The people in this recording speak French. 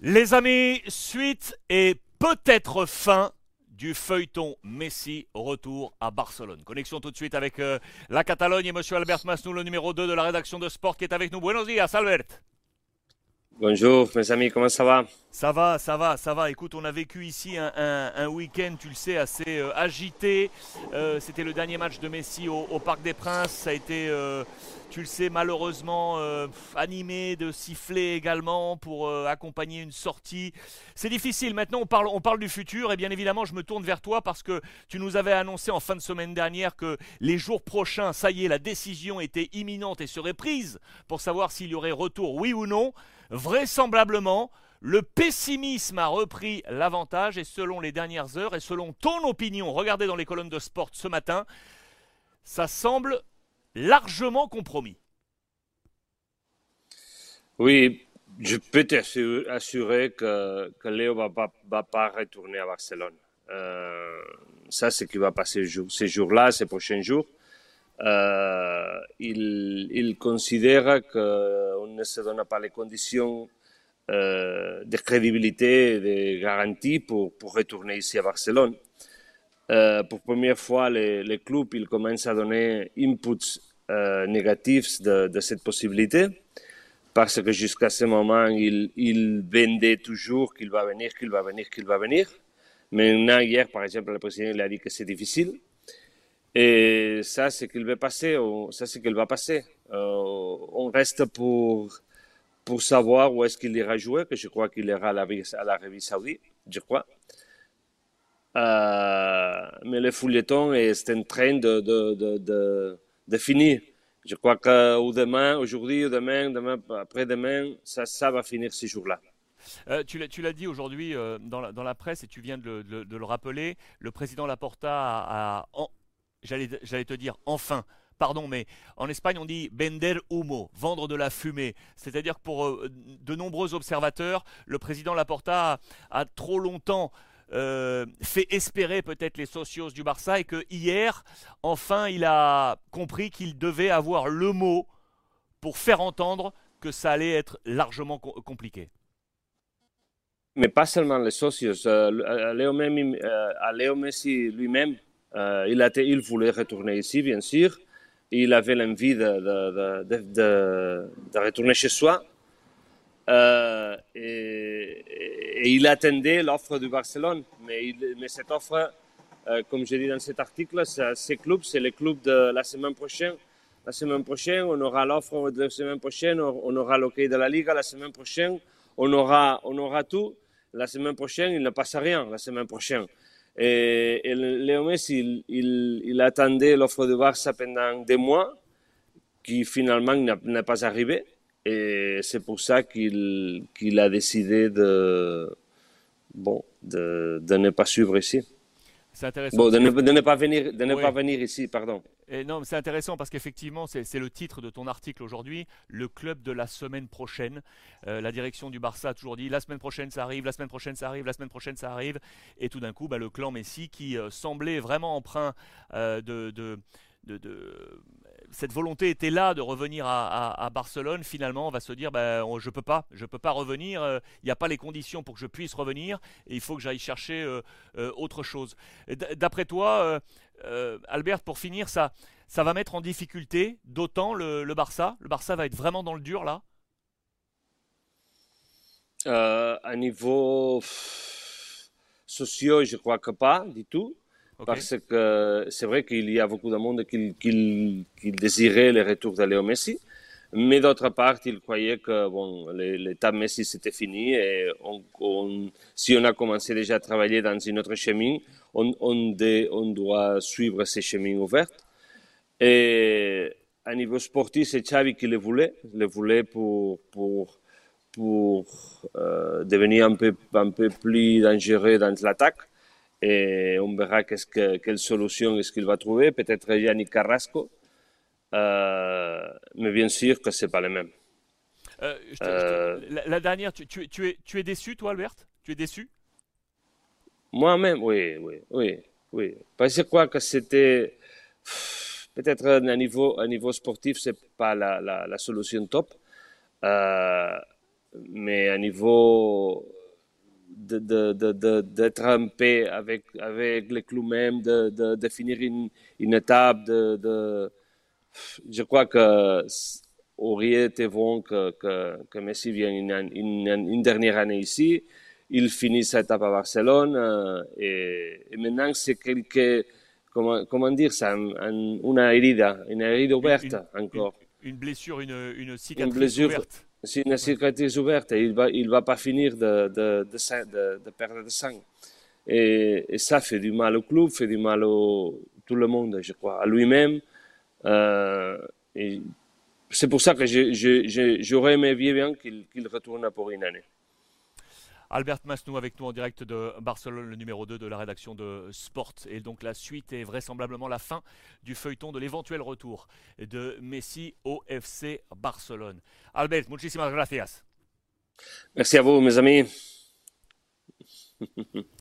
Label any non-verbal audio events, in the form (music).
Les amis, suite et peut-être fin du feuilleton Messi retour à Barcelone. Connexion tout de suite avec euh, la Catalogne et monsieur Albert Masnou, le numéro 2 de la rédaction de sport qui est avec nous. Buenos días, Albert. Bonjour mes amis, comment ça va? Ça va, ça va, ça va. Écoute, on a vécu ici un, week-end, tu le sais, assez euh, agité. Euh, c'était le dernier match de Messi au, Parc des Princes. Ça a été, euh, tu le sais, malheureusement animé de sifflets également pour accompagner une sortie. C'est difficile. Maintenant, on parle, on parle du futur et bien évidemment, je me tourne vers toi parce que tu nous avais annoncé en fin de semaine dernière que les jours prochains, ça y est, la décision était imminente et serait prise pour savoir s'il y aurait retour, oui ou non. Vraisemblablement, le pessimisme a repris l'avantage et selon les dernières heures et selon ton opinion, regardez dans les colonnes de sport ce matin, ça semble largement compromis. Oui, je peux t'assurer que, que Léo ne va, pas retourner à Barcelone. Euh, ça, c'est ce qui va passer ces jours-là, ces prochains jours. Euh, il, il, considère qu'on ne se donne pas les conditions euh, de crédibilité de garantie pour, retourner ici à Barcelone. Euh, pour première fois, les, les, clubs ils commencent à donner inputs négatifs de, cette possibilité, parce que jusqu'à ce moment, il, il vendait toujours qu'il va venir, qu'il va venir, qu'il va venir. Maintenant, hier, par exemple, le président il a dit que c'est difficile. Et ça, c'est qu'il va passer. Ça, c'est qu'il va passer. Euh, on reste pour, pour savoir où est-ce qu'il ira jouer, que je crois qu'il ira à l'Arabie Saoudite, je crois. Euh, mais le fouilleton est en train de, de, de, de, finir. Je crois que demain, aujourd'hui, ou demain, demain après-demain, ça, ça va finir ces jours-là. Euh, tu l'as dit aujourd'hui dans, la, dans, la, presse et tu viens de le, le rappeler, le président Laporta a, a j'allais te dire enfin, pardon, mais en Espagne on dit vender humo, vendre de la fumée. C'est-à-dire que pour euh, de nombreux observateurs, le président Laporta a, trop longtemps euh, fait espérer peut-être les socios du Barça et que hier, enfin, il a compris qu'il devait avoir le mot pour faire entendre que ça allait être largement compliqué. Mais pas seulement les socios, euh, Léo Messi lui-même euh, il, a, il voulait retourner ici, bien sûr. Il avait l'envie de, de, de, de, retourner chez soi. Euh, et, il attendait l'offre du Barcelone. Mais, cette offre, euh, comme je dis dans cet article, c'est les clubs de la semaine prochaine. La semaine prochaine, on aura l'offre de la semaine prochaine, on aura l'hockey de la Liga la semaine prochaine, on aura, on aura tout. La semaine prochaine, il ne passe rien la semaine prochaine. Et, Léo Messi, il, attendait l'offre de Barça pendant des mois, qui finalement n'est pas arrivé. Et c'est pour ça qu'il a décidé de, bon, de, de ne pas suivre ici. C'est intéressant. Bon, de ne, pas venir, de ne pas venir ici, pardon. Non, c'est intéressant parce qu'effectivement, c'est le titre de ton article aujourd'hui, le club de la semaine prochaine. Euh, la direction du Barça a toujours dit la semaine prochaine ça arrive, la semaine prochaine ça arrive, la semaine prochaine ça arrive. Et tout d'un coup, bah, le clan Messi qui euh, semblait vraiment emprunt euh, de, de, de cette volonté était là de revenir à, Barcelone, finalement, on va se dire ben, je peux pas, je peux pas revenir. Euh, il n'y a pas les conditions pour que je puisse revenir, et il faut que j'aille chercher euh, euh, autre chose. D'après toi, Albert, pour finir, ça, ça va mettre en difficulté d'autant le, le, Barça? Le Barça va être vraiment dans le dur là? à niveau social, je crois que pas du tout. Parce que c'est vrai qu'il y a beaucoup de monde qui, désirait le retour de Léo Messi. Mais d'autre part, il croyait que bon, l'état Messi c'était fini et si on a commencé déjà à travailler dans une autre chemin, on, doit suivre ces chemins ouverts. Et à niveau sportif, c'est Xavi qui le voulait, le voulait pour, pour, pour euh, devenir un peu, un peu plus dangereux dans l'attaque et on verra que, quelle solution est-ce qu'il va trouver. Peut-être Yannick Carrasco, euh, mais bien sûr que c'est pas le même. Euh, euh, la, dernière, tu, tu, tu, es, tu es déçu, toi, Albert? Tu es déçu? Moi-même, oui, oui, oui, oui. Parce que crois que c'était peut-être un niveau, à niveau sportif, c'est pas la, la, la, solution top. mais à niveau d'être en paix avec, avec le club même, de, de, de finir une, une étape. De, Je crois que aurait été bon que, que, que Messi vienne une, une, dernière année ici. Il finit cette étape à Barcelone euh, et, et, maintenant c'est quelque, comment, comment dire ça, une herida, une herida ouverte encore. Une, blessure, une, une cicatrice une blessure, ouverte. C'est une cicatrice ouverte et il ne va, il va pas finir de, de, de, perdre de sang. Et, ça fait du mal au club, fait du mal à tout le monde, je crois, à lui-même. Euh, c'est pour ça que j'aurais aimé bien qu'il retourne pour une année. Albert Masnou avec nous en direct de Barcelone, le numéro 2 de la rédaction de Sport. Et donc la suite est vraisemblablement la fin du feuilleton de l'éventuel retour de Messi au FC Barcelone. Albert, muchísimas gracias. Merci à vous, mes amis. (laughs)